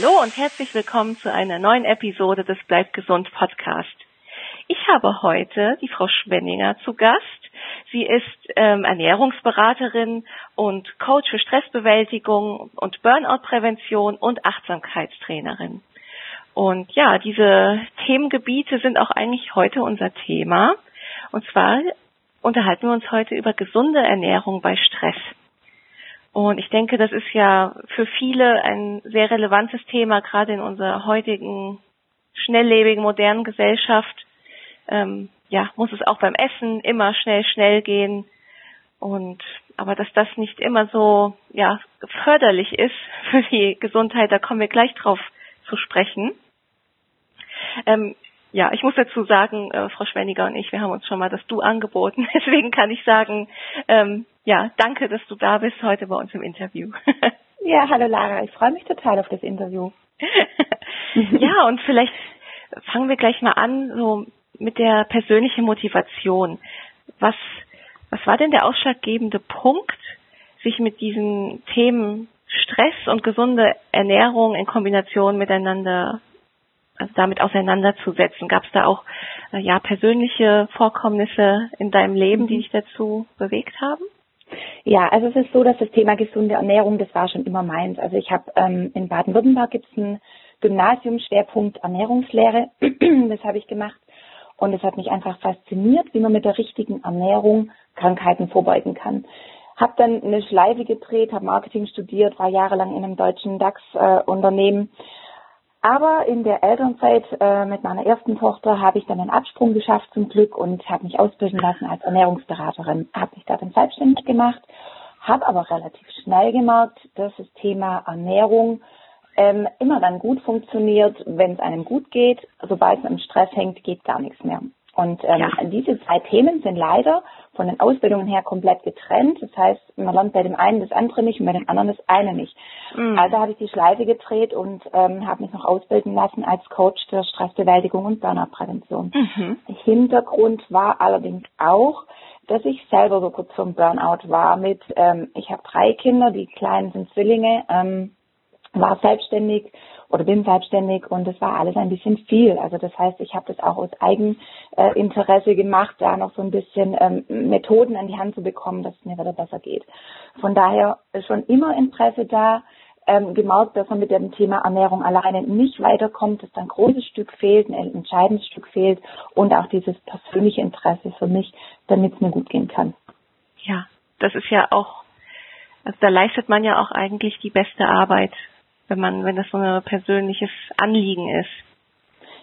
Hallo und herzlich willkommen zu einer neuen Episode des Bleib gesund Podcast. Ich habe heute die Frau Schwenninger zu Gast. Sie ist ähm, Ernährungsberaterin und Coach für Stressbewältigung und Burnout-Prävention und Achtsamkeitstrainerin. Und ja, diese Themengebiete sind auch eigentlich heute unser Thema. Und zwar unterhalten wir uns heute über gesunde Ernährung bei Stress. Und ich denke, das ist ja für viele ein sehr relevantes Thema, gerade in unserer heutigen schnelllebigen, modernen Gesellschaft. Ähm, ja, muss es auch beim Essen immer schnell, schnell gehen. Und aber dass das nicht immer so ja förderlich ist für die Gesundheit, da kommen wir gleich drauf zu sprechen. Ähm, ja, ich muss dazu sagen, äh, Frau Schwenniger und ich, wir haben uns schon mal das Du angeboten. Deswegen kann ich sagen, ähm, ja, danke, dass du da bist heute bei uns im Interview. ja, hallo Lara, ich freue mich total auf das Interview. ja, und vielleicht fangen wir gleich mal an, so mit der persönlichen Motivation. Was, was war denn der ausschlaggebende Punkt, sich mit diesen Themen Stress und gesunde Ernährung in Kombination miteinander also damit auseinanderzusetzen. Gab es da auch äh, ja persönliche Vorkommnisse in deinem Leben, die mhm. dich dazu bewegt haben? Ja, also es ist so, dass das Thema gesunde Ernährung, das war schon immer meins. Also ich habe ähm, in Baden-Württemberg gibt es ein Gymnasium Schwerpunkt Ernährungslehre. das habe ich gemacht und es hat mich einfach fasziniert, wie man mit der richtigen Ernährung Krankheiten vorbeugen kann. Hab dann eine Schleife gedreht, habe Marketing studiert, war jahrelang in einem deutschen DAX-Unternehmen äh, aber in der Elternzeit äh, mit meiner ersten Tochter habe ich dann einen Absprung geschafft zum Glück und habe mich ausbilden lassen als Ernährungsberaterin. Habe mich da dann selbstständig gemacht, habe aber relativ schnell gemerkt, dass das Thema Ernährung ähm, immer dann gut funktioniert, wenn es einem gut geht. Sobald man im Stress hängt, geht gar nichts mehr. Und ähm, ja. diese zwei Themen sind leider von den Ausbildungen her komplett getrennt. Das heißt, man lernt bei dem einen das andere nicht und bei dem anderen das eine nicht. Mhm. Also habe ich die Schleife gedreht und ähm, habe mich noch ausbilden lassen als Coach für Stressbewältigung und Burnout-Prävention. Mhm. Hintergrund war allerdings auch, dass ich selber so kurz vom Burnout war mit, ähm, ich habe drei Kinder, die kleinen sind Zwillinge, ähm, war selbstständig oder bin selbstständig und das war alles ein bisschen viel. Also das heißt, ich habe das auch aus Eigeninteresse gemacht, da noch so ein bisschen ähm, Methoden an die Hand zu bekommen, dass es mir wieder besser geht. Von daher schon immer Interesse da, ähm, gemerkt, dass man mit dem Thema Ernährung alleine nicht weiterkommt, dass da ein großes Stück fehlt, ein entscheidendes Stück fehlt und auch dieses persönliche Interesse für mich, damit es mir gut gehen kann. Ja, das ist ja auch, also da leistet man ja auch eigentlich die beste Arbeit wenn man, wenn das so ein persönliches Anliegen ist.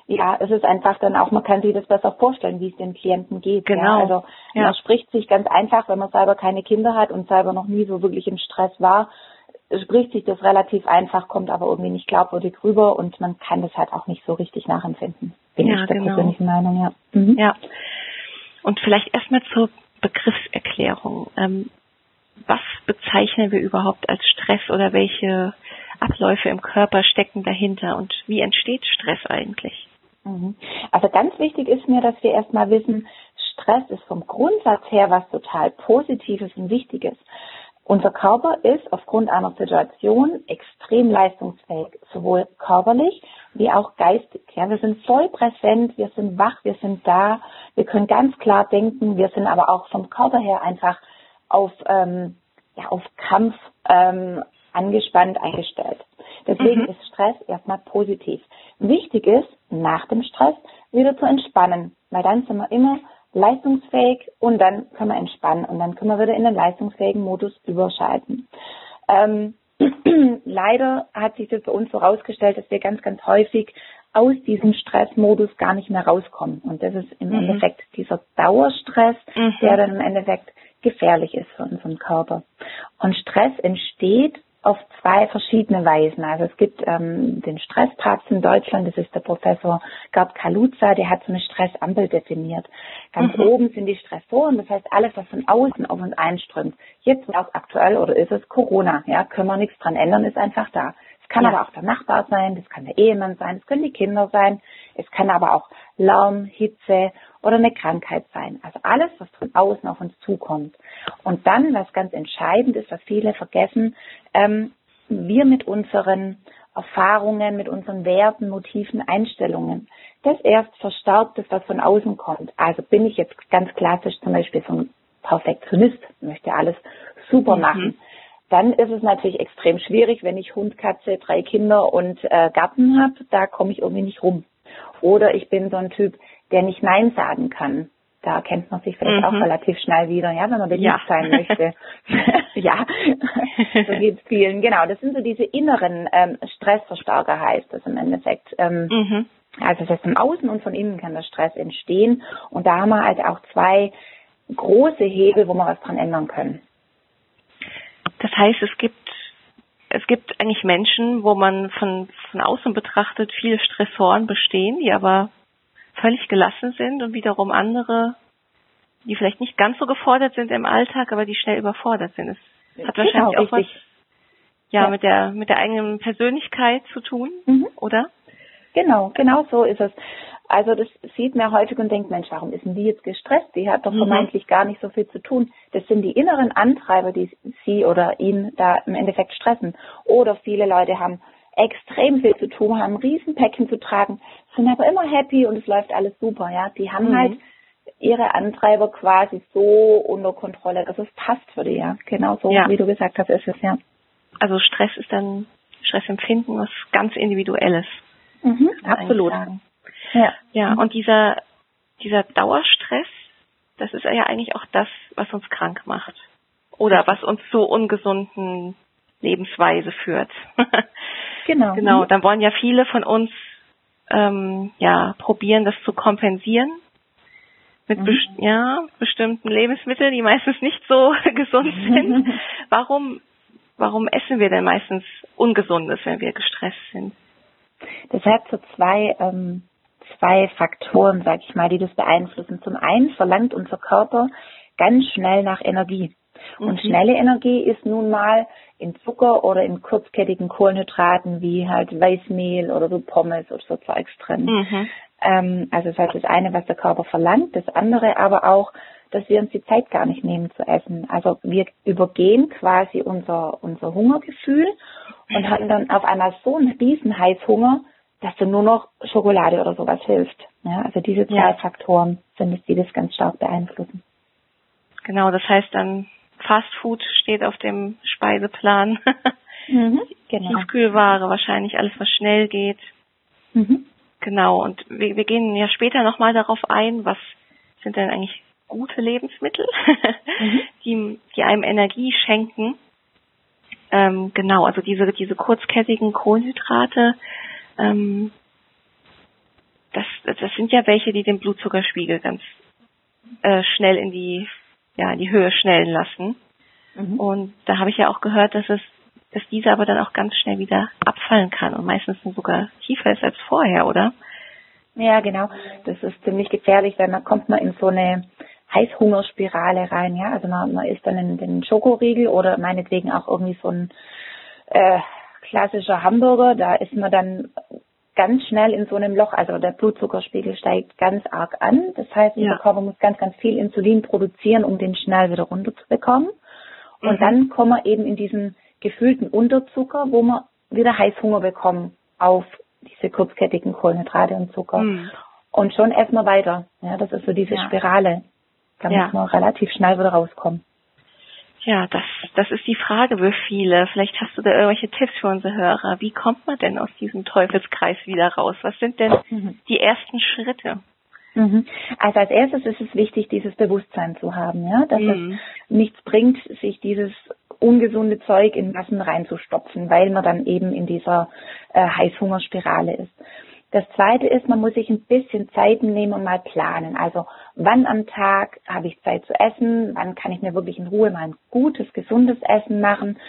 Ja, es ist einfach dann auch, man kann sich das besser vorstellen, wie es den Klienten geht. Genau. Ja, also ja. man spricht sich ganz einfach, wenn man selber keine Kinder hat und selber noch nie so wirklich im Stress war, spricht sich das relativ einfach, kommt aber irgendwie nicht glaubwürdig rüber und man kann das halt auch nicht so richtig nachempfinden. Bin ja, ich der genau. persönlichen Meinung, ja. Mhm. Ja. Und vielleicht erstmal zur Begriffserklärung. Ähm, was bezeichnen wir überhaupt als Stress oder welche Abläufe im Körper stecken dahinter und wie entsteht Stress eigentlich? Mhm. Also ganz wichtig ist mir, dass wir erstmal wissen, Stress ist vom Grundsatz her was total Positives und Wichtiges. Unser Körper ist aufgrund einer Situation extrem leistungsfähig, sowohl körperlich wie auch geistig. Ja, wir sind voll präsent, wir sind wach, wir sind da, wir können ganz klar denken, wir sind aber auch vom Körper her einfach auf, ähm, ja, auf Kampf ähm, angespannt eingestellt. Deswegen mhm. ist Stress erstmal positiv. Wichtig ist, nach dem Stress wieder zu entspannen, weil dann sind wir immer leistungsfähig und dann können wir entspannen und dann können wir wieder in den leistungsfähigen Modus überschalten. Ähm, leider hat sich das für uns so herausgestellt, dass wir ganz, ganz häufig aus diesem Stressmodus gar nicht mehr rauskommen. Und das ist im mhm. Endeffekt dieser Dauerstress, mhm. der dann im Endeffekt gefährlich ist für unseren Körper. Und Stress entsteht auf zwei verschiedene Weisen. Also es gibt ähm, den Stresspapst in Deutschland, das ist der Professor Gerd Kaluza, der hat so eine Stressampel definiert. Ganz mhm. oben sind die Stressoren, das heißt alles, was von außen auf uns einströmt. Jetzt war es aktuell oder ist es Corona, ja, können wir nichts dran ändern, ist einfach da. Es kann ja. aber auch der Nachbar sein, das kann der Ehemann sein, es können die Kinder sein, es kann aber auch Lärm, Hitze oder eine Krankheit sein. Also alles, was von außen auf uns zukommt. Und dann, was ganz entscheidend ist, was viele vergessen, ähm, wir mit unseren Erfahrungen, mit unseren Werten, Motiven, Einstellungen. Das erst verstärkt das, was von außen kommt. Also bin ich jetzt ganz klassisch zum Beispiel so ein Perfektionist, möchte alles super mhm. Dann ist es natürlich extrem schwierig, wenn ich Hund, Katze, drei Kinder und äh, Garten habe, da komme ich irgendwie nicht rum. Oder ich bin so ein Typ, der nicht Nein sagen kann. Da kennt man sich vielleicht mhm. auch relativ schnell wieder, ja, wenn man beliebt ja. sein möchte. ja, so geht es vielen. Genau, das sind so diese inneren ähm, Stressverstärker, heißt das im Endeffekt. Ähm, mhm. Also das heißt, im Außen und von innen kann der Stress entstehen. Und da haben wir halt auch zwei große Hebel, wo wir was dran ändern können. Das heißt, es gibt es gibt eigentlich Menschen, wo man von, von außen betrachtet viele Stressoren bestehen, die aber völlig gelassen sind und wiederum andere, die vielleicht nicht ganz so gefordert sind im Alltag, aber die schnell überfordert sind. Es hat wahrscheinlich genau, auch was ja, ja, mit der mit der eigenen Persönlichkeit zu tun, mhm. oder? Genau, genau so ist es. Also das sieht man häufig und denkt, Mensch, warum ist denn die jetzt gestresst? Die hat doch mhm. vermeintlich gar nicht so viel zu tun. Das sind die inneren Antreiber, die sie oder ihn da im Endeffekt stressen. Oder viele Leute haben extrem viel zu tun, haben Riesenpäckchen zu tragen, sind aber immer happy und es läuft alles super, ja. Die haben mhm. halt ihre Antreiber quasi so unter Kontrolle, dass es passt für die, ja. Genau so, ja. wie du gesagt hast, ist es, ja. Also Stress ist dann, Stressempfinden was ganz Individuelles. Mhm, absolut. Ja. Ja, und dieser, dieser Dauerstress, das ist ja eigentlich auch das, was uns krank macht. Oder was uns zu ungesunden Lebensweise führt. genau. Genau. Dann wollen ja viele von uns ähm, ja probieren, das zu kompensieren mit mhm. best ja, bestimmten Lebensmitteln, die meistens nicht so gesund sind. warum, warum essen wir denn meistens Ungesundes, wenn wir gestresst sind? Das hat so zwei, ähm, zwei Faktoren, sag ich mal, die das beeinflussen. Zum einen verlangt unser Körper ganz schnell nach Energie. Und mhm. schnelle Energie ist nun mal in Zucker oder in kurzkettigen Kohlenhydraten wie halt Weißmehl oder so Pommes oder so Zeugs drin. Mhm. Ähm, also das heißt das eine, was der Körper verlangt, das andere aber auch, dass wir uns die Zeit gar nicht nehmen zu essen. Also wir übergehen quasi unser, unser Hungergefühl und haben dann auf einmal so einen riesen Heißhunger, dass dann nur noch Schokolade oder sowas hilft. Ja, also diese zwei ja. Faktoren sind es, die das ganz stark beeinflussen. Genau, das heißt dann Fast Food steht auf dem Speiseplan. mhm, genau. Tiefkühlware wahrscheinlich, alles was schnell geht. Mhm. Genau, und wir, wir gehen ja später nochmal darauf ein, was sind denn eigentlich gute Lebensmittel, mhm. die, die einem Energie schenken. Ähm, genau, also diese, diese kurzkettigen Kohlenhydrate, ähm, das, das sind ja welche, die den Blutzuckerspiegel ganz äh, schnell in die, ja, in die Höhe schnellen lassen. Mhm. Und da habe ich ja auch gehört, dass es, dass diese aber dann auch ganz schnell wieder abfallen kann und meistens sogar tiefer ist als vorher, oder? Ja, genau. Das ist ziemlich gefährlich, weil dann kommt man in so eine Heißhungerspirale rein, ja. Also man, man isst dann den, den Schokoriegel oder meinetwegen auch irgendwie so ein äh, klassischer Hamburger, da ist man dann ganz schnell in so einem Loch, also der Blutzuckerspiegel steigt ganz arg an. Das heißt, ja. der Körper muss ganz, ganz viel Insulin produzieren, um den schnell wieder runterzubekommen. Und mhm. dann kommen wir eben in diesen gefühlten Unterzucker, wo wir wieder Heißhunger bekommen auf diese kurzkettigen Kohlenhydrate und Zucker. Mhm. Und schon essen wir weiter. Ja, das ist so diese ja. Spirale. Da ja. muss man relativ schnell wieder rauskommen. Ja, das, das ist die Frage für viele. Vielleicht hast du da irgendwelche Tipps für unsere Hörer. Wie kommt man denn aus diesem Teufelskreis wieder raus? Was sind denn mhm. die ersten Schritte? Mhm. Also als erstes ist es wichtig, dieses Bewusstsein zu haben, ja, dass mhm. es nichts bringt, sich dieses ungesunde Zeug in Massen reinzustopfen, weil man dann eben in dieser äh, Heißhungerspirale ist. Das zweite ist, man muss sich ein bisschen Zeit nehmen und mal planen. Also wann am Tag habe ich Zeit zu essen? Wann kann ich mir wirklich in Ruhe mal ein gutes, gesundes Essen machen?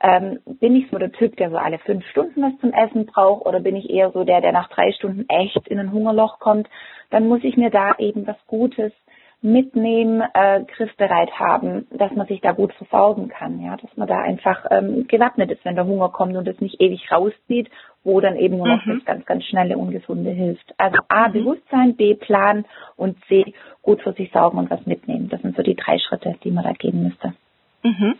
Ähm, bin ich so der Typ, der so alle fünf Stunden was zum Essen braucht oder bin ich eher so der, der nach drei Stunden echt in ein Hungerloch kommt? Dann muss ich mir da eben was Gutes mitnehmen, äh, griffbereit haben, dass man sich da gut versorgen kann, ja, dass man da einfach ähm, gewappnet ist, wenn der Hunger kommt und es nicht ewig rauszieht, wo dann eben nur noch mhm. das ganz, ganz schnelle Ungesunde hilft. Also A, mhm. Bewusstsein, B, Plan und C, gut für sich sorgen und was mitnehmen. Das sind so die drei Schritte, die man da gehen müsste. Mhm.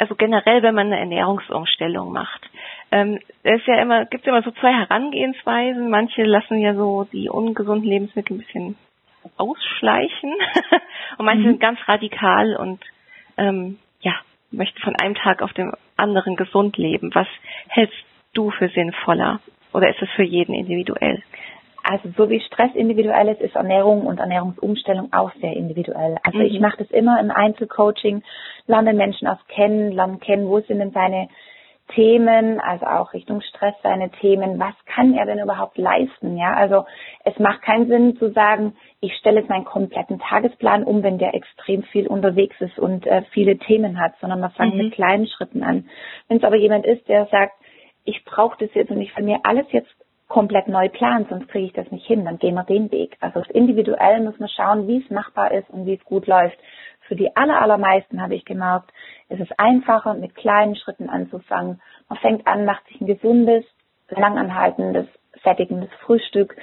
Also generell, wenn man eine Ernährungsumstellung macht, Ähm, es ist ja immer, gibt immer so zwei Herangehensweisen. Manche lassen ja so die ungesunden Lebensmittel ein bisschen ausschleichen und manche mhm. sind ganz radikal und ähm, ja, möchten von einem Tag auf den anderen gesund leben. Was hältst du für sinnvoller? Oder ist es für jeden individuell? Also so wie Stress individuell ist, ist Ernährung und Ernährungsumstellung auch sehr individuell. Also mhm. ich mache das immer im Einzelcoaching, lerne Menschen auch kennen, lerne kennen, wo sind denn seine Themen, also auch Richtung Stress seine Themen, was kann er denn überhaupt leisten, ja? Also es macht keinen Sinn zu sagen, ich stelle jetzt meinen kompletten Tagesplan um, wenn der extrem viel unterwegs ist und äh, viele Themen hat, sondern man fängt mhm. mit kleinen Schritten an. Wenn es aber jemand ist, der sagt, ich brauche das jetzt und ich will mir alles jetzt komplett neu planen, sonst kriege ich das nicht hin, dann gehen wir den Weg. Also individuell muss man schauen, wie es machbar ist und wie es gut läuft. Für die aller, allermeisten habe ich gemerkt, es ist einfacher, mit kleinen Schritten anzufangen. Man fängt an, macht sich ein gesundes, langanhaltendes, sättigendes Frühstück.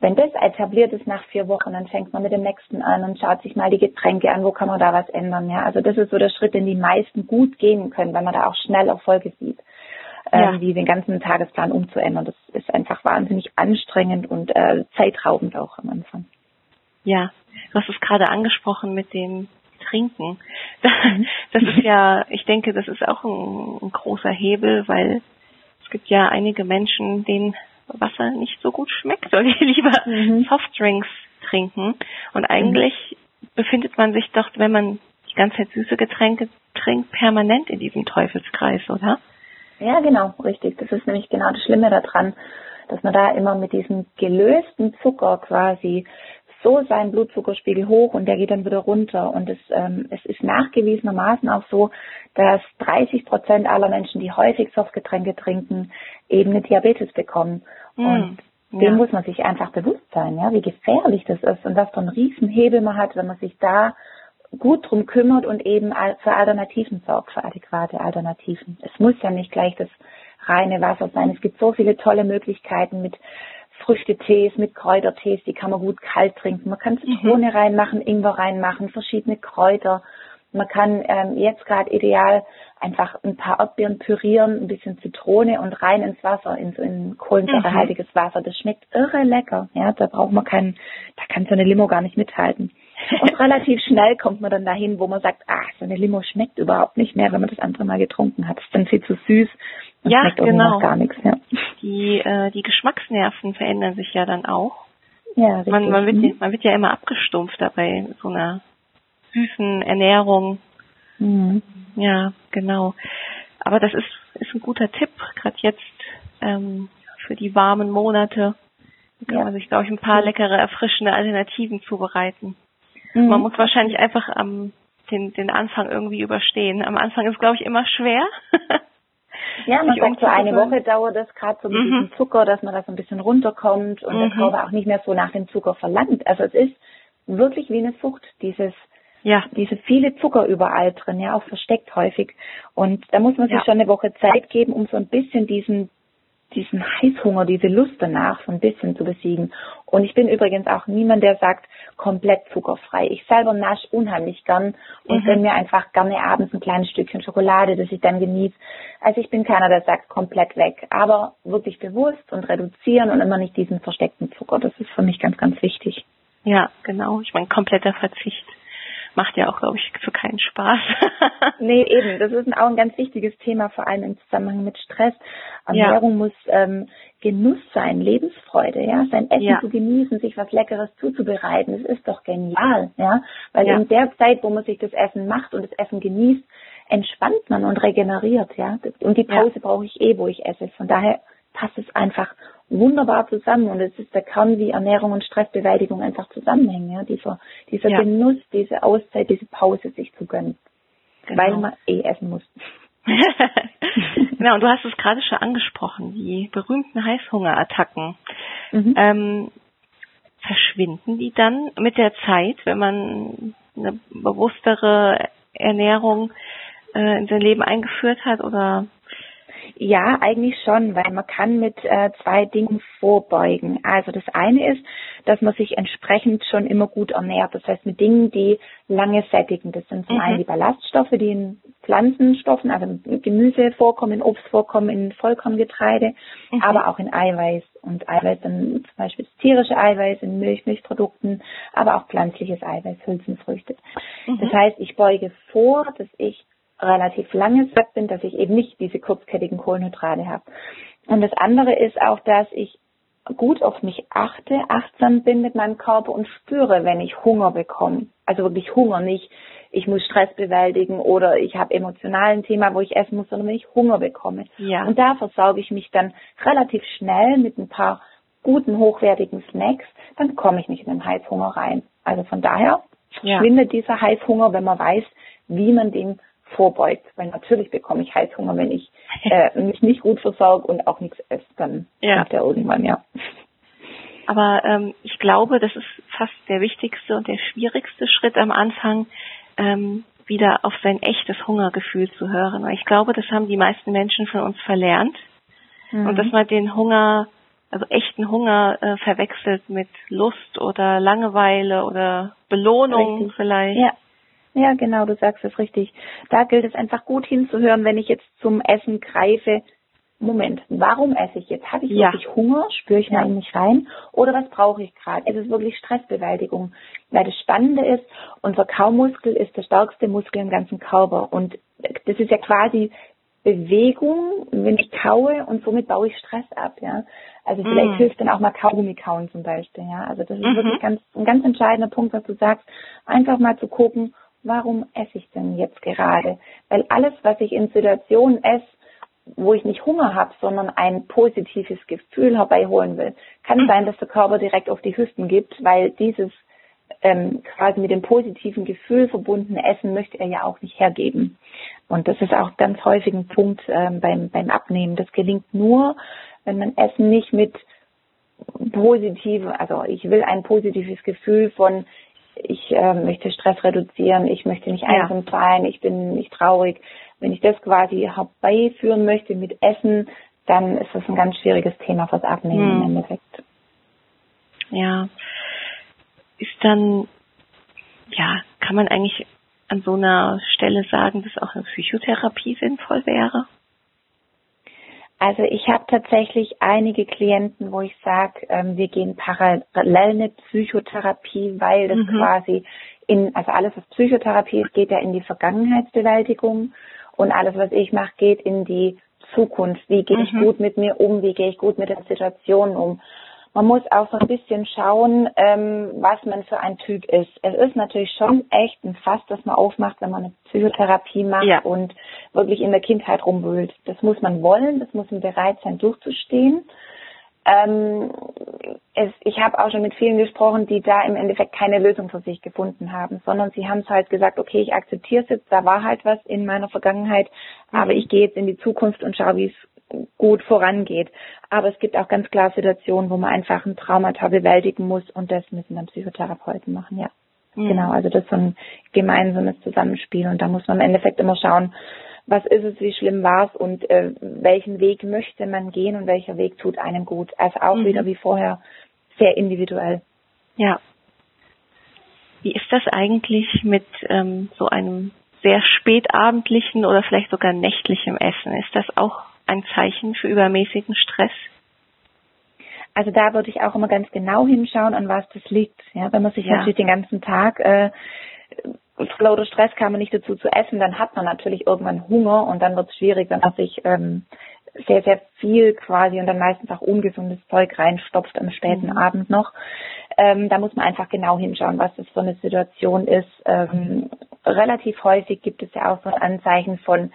Wenn das etabliert ist nach vier Wochen, dann fängt man mit dem nächsten an und schaut sich mal die Getränke an, wo kann man da was ändern. Ja, also das ist so der Schritt, den die meisten gut gehen können, weil man da auch schnell Erfolge sieht. Ja. Ähm, wie den ganzen Tagesplan umzuändern. Das ist einfach wahnsinnig anstrengend und äh, zeitraubend auch am Anfang. Ja, du hast es gerade angesprochen mit dem Trinken. Mhm. Das ist ja, ich denke, das ist auch ein, ein großer Hebel, weil es gibt ja einige Menschen, denen Wasser nicht so gut schmeckt oder die lieber mhm. Softdrinks trinken. Und eigentlich mhm. befindet man sich doch, wenn man die ganze Zeit süße Getränke trinkt, permanent in diesem Teufelskreis, oder? Ja, genau, richtig. Das ist nämlich genau das Schlimme daran, dass man da immer mit diesem gelösten Zucker quasi so seinen Blutzuckerspiegel hoch und der geht dann wieder runter. Und es, ähm, es ist nachgewiesenermaßen auch so, dass 30 Prozent aller Menschen, die häufig Softgetränke trinken, eben eine Diabetes bekommen. Mm, und ja. dem muss man sich einfach bewusst sein, ja, wie gefährlich das ist und was für einen Riesenhebel man hat, wenn man sich da gut drum kümmert und eben für Alternativen sorgt, für adäquate Alternativen. Es muss ja nicht gleich das reine Wasser sein. Es gibt so viele tolle Möglichkeiten mit Früchtetees, mit Kräutertees, die kann man gut kalt trinken. Man kann Zitrone mhm. reinmachen, Ingwer reinmachen, verschiedene Kräuter. Man kann ähm, jetzt gerade ideal einfach ein paar Erdbeeren pürieren, ein bisschen Zitrone und rein ins Wasser, in so ein kohlensäurehaltiges mhm. Wasser. Das schmeckt irre lecker. Ja, da braucht man keinen, da kann so eine Limo gar nicht mithalten. Und relativ schnell kommt man dann dahin, wo man sagt, ah, so eine Limo schmeckt überhaupt nicht mehr, wenn man das andere Mal getrunken hat. Das ist dann viel zu süß und ja, genau. gar nichts. Ja. Die, äh, die Geschmacksnerven verändern sich ja dann auch. Ja, richtig. Man, man, wird, mhm. man wird ja immer abgestumpft dabei, so einer süßen Ernährung. Mhm. Ja, genau. Aber das ist, ist ein guter Tipp, gerade jetzt ähm, für die warmen Monate. Da kann ja. man sich, glaube ich, ein paar leckere, erfrischende Alternativen zubereiten. Mhm. Man muss wahrscheinlich einfach am den, den Anfang irgendwie überstehen. Am Anfang ist, glaube ich, immer schwer. Ja, man sagt so eine Woche dauert das gerade so mit mhm. diesem Zucker, dass man da so ein bisschen runterkommt und mhm. der Körper auch nicht mehr so nach dem Zucker verlangt. Also es ist wirklich wie eine Sucht, dieses ja. diese viele Zucker überall drin, ja, auch versteckt häufig. Und da muss man sich ja. schon eine Woche Zeit geben, um so ein bisschen diesen diesen Heißhunger, diese Lust danach so ein bisschen zu besiegen. Und ich bin übrigens auch niemand, der sagt, komplett zuckerfrei. Ich selber nasch unheimlich gern und mhm. gönne mir einfach gerne abends ein kleines Stückchen Schokolade, das ich dann genieße. Also ich bin keiner, der sagt, komplett weg. Aber wirklich bewusst und reduzieren und immer nicht diesen versteckten Zucker. Das ist für mich ganz, ganz wichtig. Ja, genau. Ich meine, kompletter Verzicht macht ja auch, glaube ich, für keinen Spaß. nee, eben. Das ist auch ein ganz wichtiges Thema, vor allem im Zusammenhang mit Stress. Ernährung ja. muss ähm, Genuss sein, Lebensfreude, ja, sein Essen ja. zu genießen, sich was Leckeres zuzubereiten. Das ist doch genial, ja, weil ja. in der Zeit, wo man sich das Essen macht und das Essen genießt, entspannt man und regeneriert, ja. Und die Pause brauche ich eh, wo ich esse. Von daher passt es einfach wunderbar zusammen und es ist der Kern, wie Ernährung und Stressbewältigung einfach zusammenhängen. Ja? Dieser, dieser ja. Genuss, diese Auszeit, diese Pause sich zu gönnen, genau. weil man eh essen muss. genau, und du hast es gerade schon angesprochen, die berühmten Heißhungerattacken. Mhm. Ähm, verschwinden die dann mit der Zeit, wenn man eine bewusstere Ernährung äh, in sein Leben eingeführt hat oder ja, eigentlich schon, weil man kann mit äh, zwei Dingen vorbeugen. Also das eine ist, dass man sich entsprechend schon immer gut ernährt. Das heißt mit Dingen, die lange sättigen. Das sind zum mhm. einen die Ballaststoffe, die in Pflanzenstoffen, also Gemüse vorkommen, Obst vorkommen, in Vollkorngetreide, mhm. aber auch in Eiweiß. Und Eiweiß dann zum Beispiel das tierische Eiweiß in Milch, Milchprodukten, aber auch pflanzliches Eiweiß, Hülsenfrüchte. Mhm. Das heißt, ich beuge vor, dass ich relativ lange satt bin, dass ich eben nicht diese kurzkettigen Kohlenhydrate habe. Und das andere ist auch, dass ich gut auf mich achte, achtsam bin mit meinem Körper und spüre, wenn ich Hunger bekomme. Also wirklich Hunger, nicht ich muss Stress bewältigen oder ich habe emotional ein Thema, wo ich essen muss, sondern wenn ich Hunger bekomme. Ja. Und da versorge ich mich dann relativ schnell mit ein paar guten, hochwertigen Snacks, dann komme ich nicht in den Heißhunger rein. Also von daher ja. schwindet dieser Heißhunger, wenn man weiß, wie man den vorbeugt. Weil natürlich bekomme ich Heißhunger, wenn ich äh, mich nicht gut versorge und auch nichts esse, dann ja. kommt der irgendwann, ja. Aber ähm, ich glaube, das ist fast der wichtigste und der schwierigste Schritt am Anfang, ähm, wieder auf sein echtes Hungergefühl zu hören. Weil ich glaube, das haben die meisten Menschen von uns verlernt. Mhm. Und dass man den Hunger, also echten Hunger äh, verwechselt mit Lust oder Langeweile oder Belohnung Richtig. vielleicht. Ja. Ja, genau, du sagst es richtig. Da gilt es einfach gut hinzuhören, wenn ich jetzt zum Essen greife. Moment, warum esse ich jetzt? Habe ich ja. wirklich Hunger? Spüre ich mal in mich rein? Oder was brauche ich gerade? Ist es wirklich Stressbewältigung? Weil das Spannende ist, unser Kaumuskel ist der stärkste Muskel im ganzen Körper. Und das ist ja quasi Bewegung, wenn ich kaue und somit baue ich Stress ab, ja. Also vielleicht mm. hilft dann auch mal Kaugummi kauen zum Beispiel, ja. Also das ist mhm. wirklich ganz, ein ganz entscheidender Punkt, was du sagst. Einfach mal zu gucken, warum esse ich denn jetzt gerade? Weil alles, was ich in Situationen esse, wo ich nicht Hunger habe, sondern ein positives Gefühl herbeiholen will, kann mhm. sein, dass der Körper direkt auf die Hüften gibt, weil dieses ähm, quasi mit dem positiven Gefühl verbundene Essen möchte er ja auch nicht hergeben. Und das ist auch ganz häufig ein Punkt ähm, beim, beim Abnehmen. Das gelingt nur, wenn man Essen nicht mit positiv, also ich will ein positives Gefühl von ich äh, möchte Stress reduzieren, ich möchte nicht ja. einsam sein, ich bin nicht traurig. Wenn ich das quasi herbeiführen möchte mit Essen, dann ist das ein ganz schwieriges Thema fürs Abnehmen hm. im Endeffekt. Ja. Ist dann, ja, kann man eigentlich an so einer Stelle sagen, dass auch eine Psychotherapie sinnvoll wäre? Also ich habe tatsächlich einige Klienten, wo ich sage, ähm, wir gehen parallel eine Psychotherapie, weil das mhm. quasi in, also alles, was Psychotherapie ist, geht ja in die Vergangenheitsbewältigung und alles, was ich mache, geht in die Zukunft. Wie gehe mhm. ich gut mit mir um? Wie gehe ich gut mit den Situationen um? Man muss auch so ein bisschen schauen, ähm, was man für ein Typ ist. Es ist natürlich schon echt ein Fass, das man aufmacht, wenn man eine Psychotherapie macht ja. und wirklich in der Kindheit rumwühlt. Das muss man wollen, das muss man bereit sein durchzustehen. Ähm, es, ich habe auch schon mit vielen gesprochen, die da im Endeffekt keine Lösung für sich gefunden haben, sondern sie haben es halt gesagt, okay, ich akzeptiere es jetzt, da war halt was in meiner Vergangenheit, mhm. aber ich gehe jetzt in die Zukunft und schaue, wie es gut vorangeht. Aber es gibt auch ganz klar Situationen, wo man einfach ein Traumata bewältigen muss und das müssen dann Psychotherapeuten machen, ja. Mhm. Genau, also das ist so ein gemeinsames Zusammenspiel und da muss man im Endeffekt immer schauen, was ist es, wie schlimm war es und äh, welchen Weg möchte man gehen und welcher Weg tut einem gut. Also auch mhm. wieder wie vorher sehr individuell. Ja. Wie ist das eigentlich mit ähm, so einem sehr spätabendlichen oder vielleicht sogar nächtlichem Essen? Ist das auch ein Zeichen für übermäßigen Stress? Also da würde ich auch immer ganz genau hinschauen, an was das liegt. Ja, wenn man sich ja. natürlich den ganzen Tag äh, lauter Stress kam man nicht dazu zu essen, dann hat man natürlich irgendwann Hunger und dann wird es schwierig, wenn man sich ähm, sehr, sehr viel quasi und dann meistens auch ungesundes Zeug reinstopft am späten mhm. Abend noch. Ähm, da muss man einfach genau hinschauen, was das für eine Situation ist. Ähm, relativ häufig gibt es ja auch so ein Anzeichen von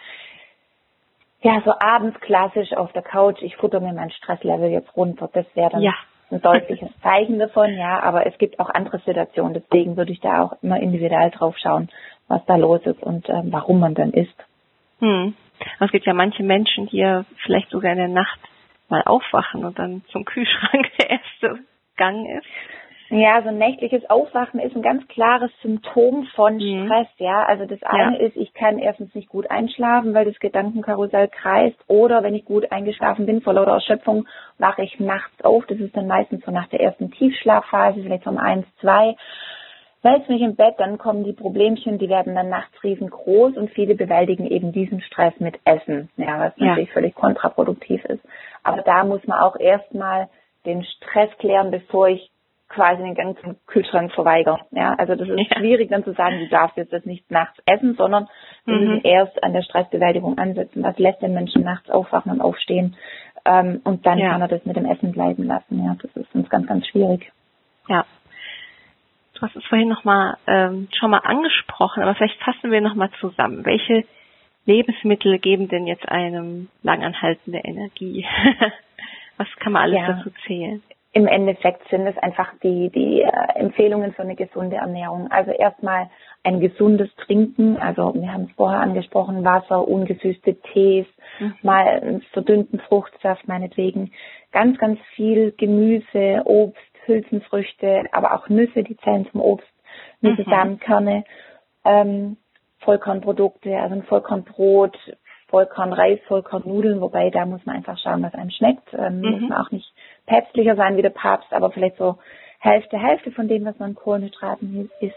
ja, so abends klassisch auf der Couch, ich futter mir mein Stresslevel jetzt runter. Das wäre dann ja. ein deutliches Zeichen davon, ja. Aber es gibt auch andere Situationen. Deswegen würde ich da auch immer individuell drauf schauen, was da los ist und ähm, warum man dann isst. Hm. Es gibt ja manche Menschen, die ja vielleicht sogar in der Nacht mal aufwachen und dann zum Kühlschrank der erste Gang ist. Ja, so ein nächtliches Aufwachen ist ein ganz klares Symptom von mhm. Stress, ja. Also das eine ja. ist, ich kann erstens nicht gut einschlafen, weil das Gedankenkarussell kreist. Oder wenn ich gut eingeschlafen bin, vor lauter Erschöpfung, wache ich nachts auf. Das ist dann meistens so nach der ersten Tiefschlafphase, vielleicht um eins, zwei. wälze mich im Bett, dann kommen die Problemchen, die werden dann nachts riesengroß und viele bewältigen eben diesen Stress mit Essen, ja, was ja. natürlich völlig kontraproduktiv ist. Aber da muss man auch erstmal den Stress klären, bevor ich quasi den Gang zum Kühlschrank verweigere. Ja, also das ist ja. schwierig dann zu sagen, du darfst jetzt das nicht nachts essen, sondern wir mhm. müssen erst an der Stressbewältigung ansetzen. Was lässt den Menschen nachts aufwachen und aufstehen? Ähm, und dann ja. kann er das mit dem Essen bleiben lassen. Ja, das ist uns ganz, ganz schwierig. Ja, Du hast es vorhin nochmal ähm, schon mal angesprochen, aber vielleicht fassen wir nochmal zusammen. Welche Lebensmittel geben denn jetzt einem langanhaltende Energie? Was kann man alles ja. dazu zählen? Im Endeffekt sind es einfach die, die äh, Empfehlungen für eine gesunde Ernährung. Also erstmal ein gesundes Trinken, also wir haben es vorher angesprochen, Wasser, ungesüßte Tees, mhm. mal einen verdünnten Fruchtsaft meinetwegen, ganz, ganz viel Gemüse, Obst, Hülsenfrüchte, aber auch Nüsse, die zählen zum Obst, Nüsse, mhm. Samenkerne, ähm, Vollkornprodukte, also ein Vollkornbrot, Vollkornreis, Vollkornnudeln, wobei da muss man einfach schauen, was einem schmeckt. Ähm, mhm. Muss man auch nicht päpstlicher sein wie der Papst, aber vielleicht so Hälfte, Hälfte von dem, was man an Kohlenhydraten isst.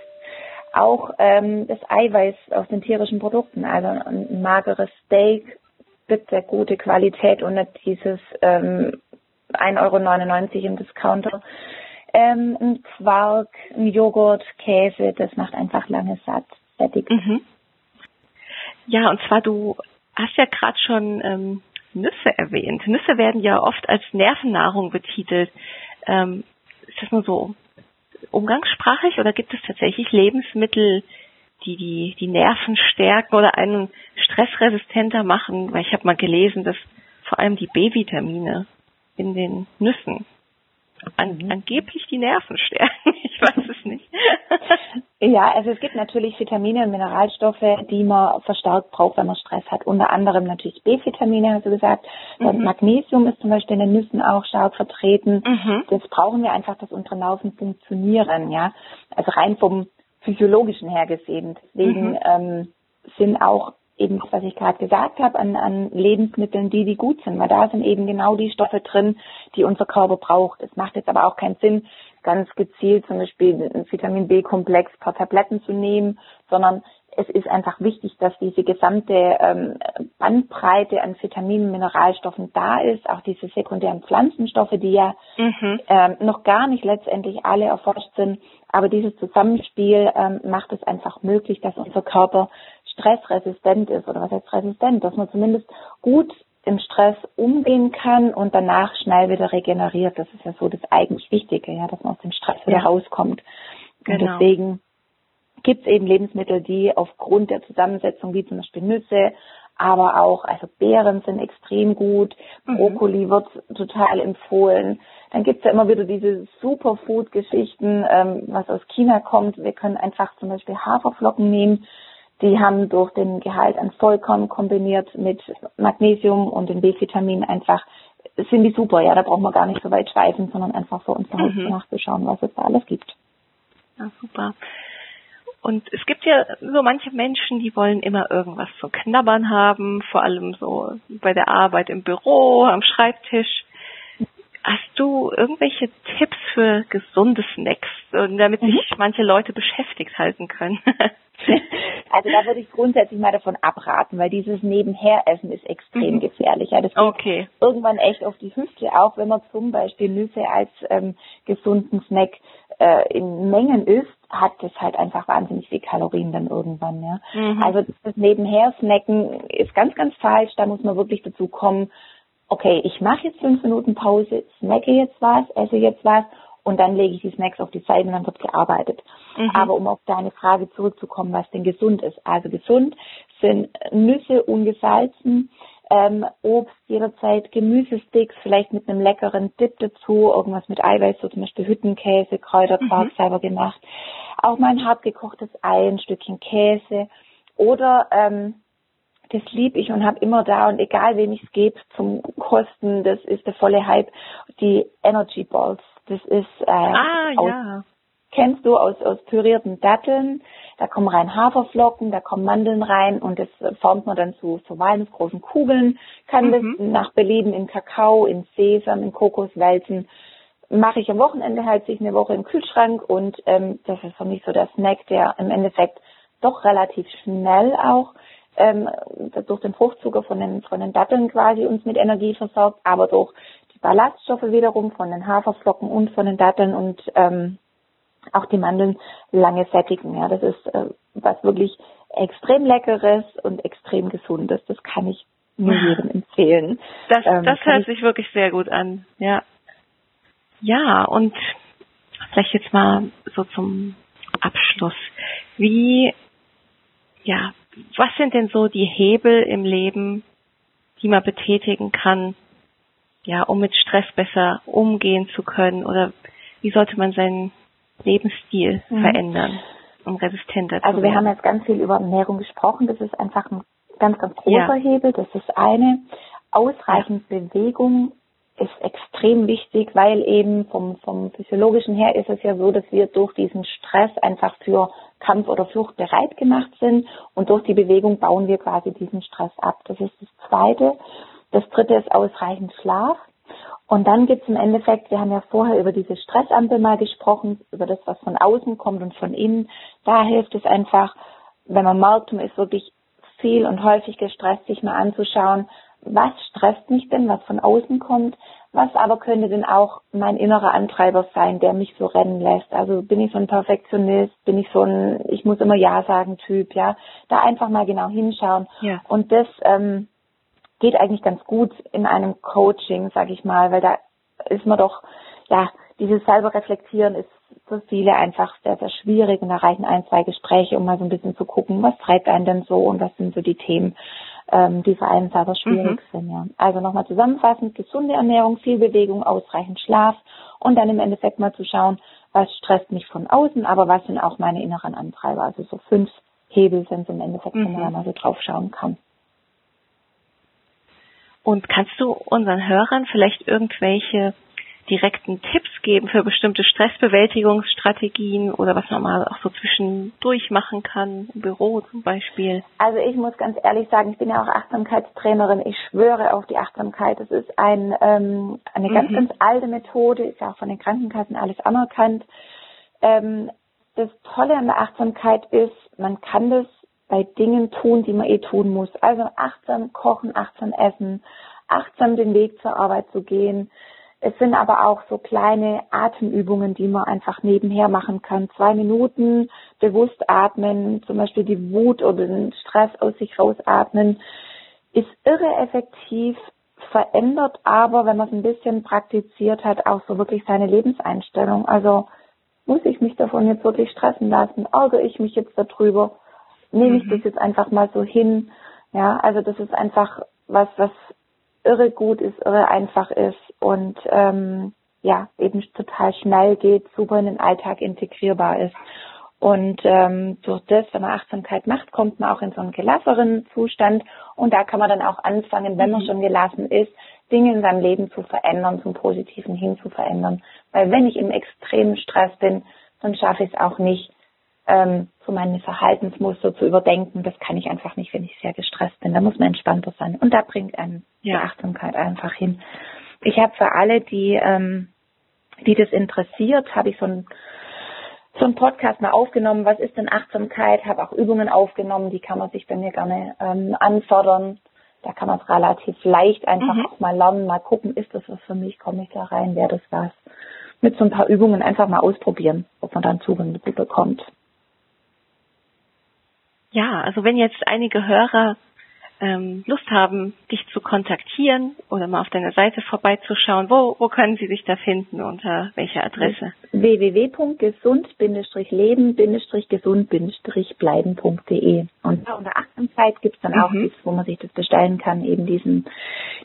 Auch ähm, das Eiweiß aus den tierischen Produkten, also ein mageres Steak, bitte gute Qualität und nicht dieses ähm, 1,99 Euro im Discounter. Ähm, ein Quark, ein Joghurt, Käse, das macht einfach lange satt, sättig. Mhm. Ja, und zwar du hast ja gerade schon ähm, Nüsse erwähnt. Nüsse werden ja oft als Nervennahrung betitelt. Ähm, ist das nur so umgangssprachig oder gibt es tatsächlich Lebensmittel, die die, die Nerven stärken oder einen stressresistenter machen? Weil ich habe mal gelesen, dass vor allem die B-Vitamine in den Nüssen an, mhm. angeblich die Nerven stärken. Ich weiß es nicht. ja, also es gibt natürlich Vitamine und Mineralstoffe, die man verstärkt braucht, wenn man Stress hat. Unter anderem natürlich B-Vitamine, hast du gesagt. Mhm. Magnesium ist zum Beispiel in den Nüssen auch stark vertreten. Mhm. Das brauchen wir einfach, dass unsere Nerven funktionieren, ja. Also rein vom physiologischen her gesehen. Deswegen mhm. ähm, sind auch eben, was ich gerade gesagt habe, an, an Lebensmitteln, die, die gut sind, weil da sind eben genau die Stoffe drin, die unser Körper braucht. Es macht jetzt aber auch keinen Sinn, ganz gezielt zum Beispiel ein Vitamin B-Komplex per Tabletten zu nehmen, sondern es ist einfach wichtig, dass diese gesamte ähm, Bandbreite an Vitaminen, Mineralstoffen da ist, auch diese sekundären Pflanzenstoffe, die ja mhm. ähm, noch gar nicht letztendlich alle erforscht sind. Aber dieses Zusammenspiel ähm, macht es einfach möglich, dass unser Körper stressresistent ist oder was heißt resistent, dass man zumindest gut im Stress umgehen kann und danach schnell wieder regeneriert. Das ist ja so das eigentlich Wichtige, ja, dass man aus dem Stress wieder rauskommt. Genau. Und deswegen gibt es eben Lebensmittel, die aufgrund der Zusammensetzung, wie zum Beispiel Nüsse, aber auch, also Beeren sind extrem gut, mhm. Brokkoli wird total empfohlen. Dann gibt's ja immer wieder diese Superfood-Geschichten, ähm, was aus China kommt. Wir können einfach zum Beispiel Haferflocken nehmen, die haben durch den Gehalt an Vollkorn kombiniert mit Magnesium und den B-Vitamin einfach, sind die super, ja, da braucht man gar nicht so weit schweifen, sondern einfach vor uns mhm. nachzuschauen, was es da alles gibt. Ja, super. Und es gibt ja so manche Menschen, die wollen immer irgendwas zu knabbern haben, vor allem so bei der Arbeit im Büro, am Schreibtisch. Hast du irgendwelche Tipps für gesunde Snacks, damit sich mhm. manche Leute beschäftigt halten können? Also da würde ich grundsätzlich mal davon abraten, weil dieses Nebenheressen ist extrem mhm. gefährlich. Ja, das geht okay. irgendwann echt auf die Hüfte, auch wenn man zum Beispiel Nüsse als ähm, gesunden Snack äh, in Mengen isst, hat das halt einfach wahnsinnig viel Kalorien dann irgendwann. Ja. Mhm. Also das Nebenher-Snacken ist ganz, ganz falsch. Da muss man wirklich dazu kommen, okay, ich mache jetzt fünf Minuten Pause, snacke jetzt was, esse jetzt was und dann lege ich die Snacks auf die Seite und dann wird gearbeitet. Mhm. Aber um auf deine Frage zurückzukommen, was denn gesund ist. Also gesund sind Nüsse ungesalzen, ähm, Obst jederzeit, Gemüsesticks, vielleicht mit einem leckeren Dip dazu, irgendwas mit Eiweiß, so zum Beispiel Hüttenkäse, Kräuterquark mhm. selber gemacht. Auch mal ein hart gekochtes Ei, ein Stückchen Käse oder ähm, das lieb ich und habe immer da und egal wem ich es gebe zum Kosten, das ist der volle Hype, die Energy Balls. Das ist äh, ah, ja. Kennst du aus, aus pürierten Datteln. Da kommen rein Haferflocken, da kommen Mandeln rein und das formt man dann zu, zu walnussgroßen Kugeln. Kann mhm. das nach Belieben in Kakao, in Sesam, in Kokos wälzen. mache ich am Wochenende halt sich eine Woche im Kühlschrank und ähm, das ist für mich so der Snack, der im Endeffekt doch relativ schnell auch ähm, durch den Fruchtzucker von den, von den Datteln quasi uns mit Energie versorgt, aber durch die Ballaststoffe wiederum von den Haferflocken und von den Datteln und ähm, auch die Mandeln lange sättigen. Ja, das ist äh, was wirklich extrem leckeres und extrem gesundes. Das kann ich nur jedem empfehlen. Das, ähm, das hört sich wirklich sehr gut an. Ja. Ja, und vielleicht jetzt mal so zum Abschluss. Wie, ja, was sind denn so die Hebel im Leben, die man betätigen kann, ja, um mit Stress besser umgehen zu können? Oder wie sollte man seinen Lebensstil mhm. verändern, um resistenter zu werden? Also wir haben jetzt ganz viel über Ernährung gesprochen. Das ist einfach ein ganz, ganz großer ja. Hebel. Das ist eine. Ausreichend ja. Bewegung ist extrem wichtig, weil eben vom, vom physiologischen her ist es ja so, dass wir durch diesen Stress einfach für Kampf oder Flucht bereit gemacht sind und durch die Bewegung bauen wir quasi diesen Stress ab. Das ist das Zweite. Das Dritte ist ausreichend Schlaf. Und dann gibt es im Endeffekt, wir haben ja vorher über diese Stressampel mal gesprochen, über das, was von außen kommt und von innen. Da hilft es einfach, wenn man merkt, man ist wirklich viel und häufig gestresst, sich mal anzuschauen, was stresst mich denn, was von außen kommt, was aber könnte denn auch mein innerer Antreiber sein, der mich so rennen lässt. Also bin ich so ein Perfektionist, bin ich so ein, ich muss immer Ja sagen Typ, ja. Da einfach mal genau hinschauen. Ja. Und das ähm, geht eigentlich ganz gut in einem Coaching, sag ich mal, weil da ist man doch, ja, dieses selber reflektieren ist für viele einfach sehr, sehr schwierig und da reichen ein, zwei Gespräche, um mal so ein bisschen zu gucken, was treibt einen denn so und was sind so die Themen, ähm, die für einen selber schwierig mhm. sind. Ja. Also nochmal zusammenfassend, gesunde Ernährung, viel Bewegung, ausreichend Schlaf und dann im Endeffekt mal zu schauen, was stresst mich von außen, aber was sind auch meine inneren Antreiber. Also so fünf Hebel sind im Endeffekt, mhm. wenn man da mal so drauf schauen kann. Und kannst du unseren Hörern vielleicht irgendwelche direkten Tipps geben für bestimmte Stressbewältigungsstrategien oder was man mal auch so zwischendurch machen kann, im Büro zum Beispiel? Also ich muss ganz ehrlich sagen, ich bin ja auch Achtsamkeitstrainerin. Ich schwöre auf die Achtsamkeit. Es ist ein, ähm, eine ganz, mhm. ganz alte Methode, ist ja auch von den Krankenkassen alles anerkannt. Ähm, das Tolle an der Achtsamkeit ist, man kann das bei Dingen tun, die man eh tun muss. Also achtsam kochen, achtsam essen, achtsam den Weg zur Arbeit zu gehen, es sind aber auch so kleine Atemübungen, die man einfach nebenher machen kann. Zwei Minuten bewusst atmen, zum Beispiel die Wut oder den Stress aus sich rausatmen, ist irre effektiv, verändert aber, wenn man es ein bisschen praktiziert hat, auch so wirklich seine Lebenseinstellung. Also muss ich mich davon jetzt wirklich stressen lassen? Ärgere ich mich jetzt darüber? Nehme ich mhm. das jetzt einfach mal so hin? Ja, also das ist einfach was, was irre gut ist, irre einfach ist und ähm, ja, eben total schnell geht, super in den Alltag integrierbar ist. Und ähm, durch das, wenn man Achtsamkeit macht, kommt man auch in so einen gelasseren Zustand und da kann man dann auch anfangen, wenn man mhm. schon gelassen ist, Dinge in seinem Leben zu verändern, zum Positiven hin zu verändern. Weil wenn ich im extremen Stress bin, dann schaffe ich es auch nicht, ähm, so meine Verhaltensmuster zu überdenken. Das kann ich einfach nicht, wenn ich sehr gestresst bin. Da muss man entspannter sein. Und da bringt einem ja. die Achtsamkeit einfach hin. Ich habe für alle, die, ähm, die das interessiert, habe ich so ein so einen Podcast mal aufgenommen, was ist denn Achtsamkeit, habe auch Übungen aufgenommen, die kann man sich bei mir gerne ähm, anfordern. Da kann man es relativ leicht einfach mhm. auch mal lernen, mal gucken, ist das was für mich, komme ich da rein, wäre das was. Mit so ein paar Übungen einfach mal ausprobieren, ob man dann Zugang dazu bekommt. Ja, also wenn jetzt einige Hörer ähm, Lust haben, dich zu kontaktieren oder mal auf deiner Seite vorbeizuschauen, wo, wo können sie dich da finden? Unter welcher Adresse? www.gesund-gesund-bleiben.de Und unter Achtsamkeit gibt es dann mhm. auch Tipps, wo man sich das bestellen kann, eben diesen,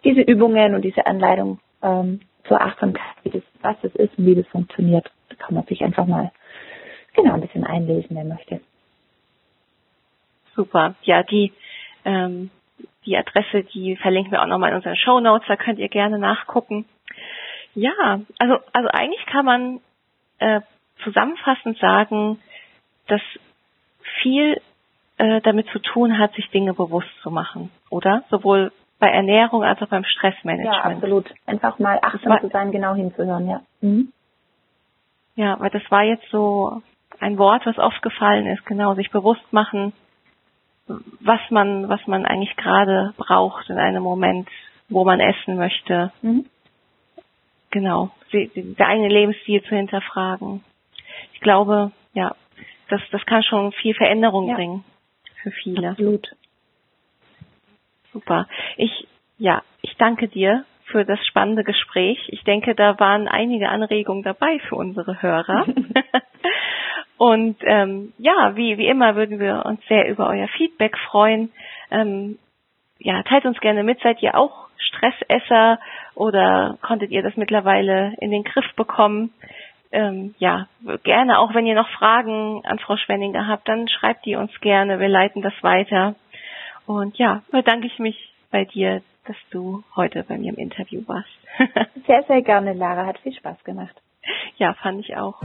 diese Übungen und diese Anleitung ähm, zur Achtsamkeit, wie das, was das ist und wie das funktioniert. Da kann man sich einfach mal genau ein bisschen einlesen, wer möchte. Super. Ja, die, ähm, die Adresse, die verlinken wir auch nochmal in unseren Show Notes, da könnt ihr gerne nachgucken. Ja, also, also eigentlich kann man äh, zusammenfassend sagen, dass viel äh, damit zu tun hat, sich Dinge bewusst zu machen, oder? Sowohl bei Ernährung als auch beim Stressmanagement. Ja, absolut. Einfach mal achtsam zu sein, genau hinzuhören, ja. Mhm. Ja, weil das war jetzt so ein Wort, was oft gefallen ist, genau, sich bewusst machen, was man, was man eigentlich gerade braucht in einem Moment, wo man essen möchte. Mhm. Genau, der eigene Lebensstil zu hinterfragen. Ich glaube, ja, das, das kann schon viel Veränderung ja. bringen für viele. Absolut. Super. Ich, ja, ich danke dir für das spannende Gespräch. Ich denke, da waren einige Anregungen dabei für unsere Hörer. Und ähm, ja, wie, wie immer würden wir uns sehr über euer Feedback freuen. Ähm, ja, teilt uns gerne mit. Seid ihr auch Stressesser oder konntet ihr das mittlerweile in den Griff bekommen? Ähm, ja, gerne, auch wenn ihr noch Fragen an Frau Schwenninger habt, dann schreibt die uns gerne. Wir leiten das weiter. Und ja, bedanke ich mich bei dir, dass du heute bei mir im Interview warst. sehr, sehr gerne, Lara. Hat viel Spaß gemacht. Ja, fand ich auch.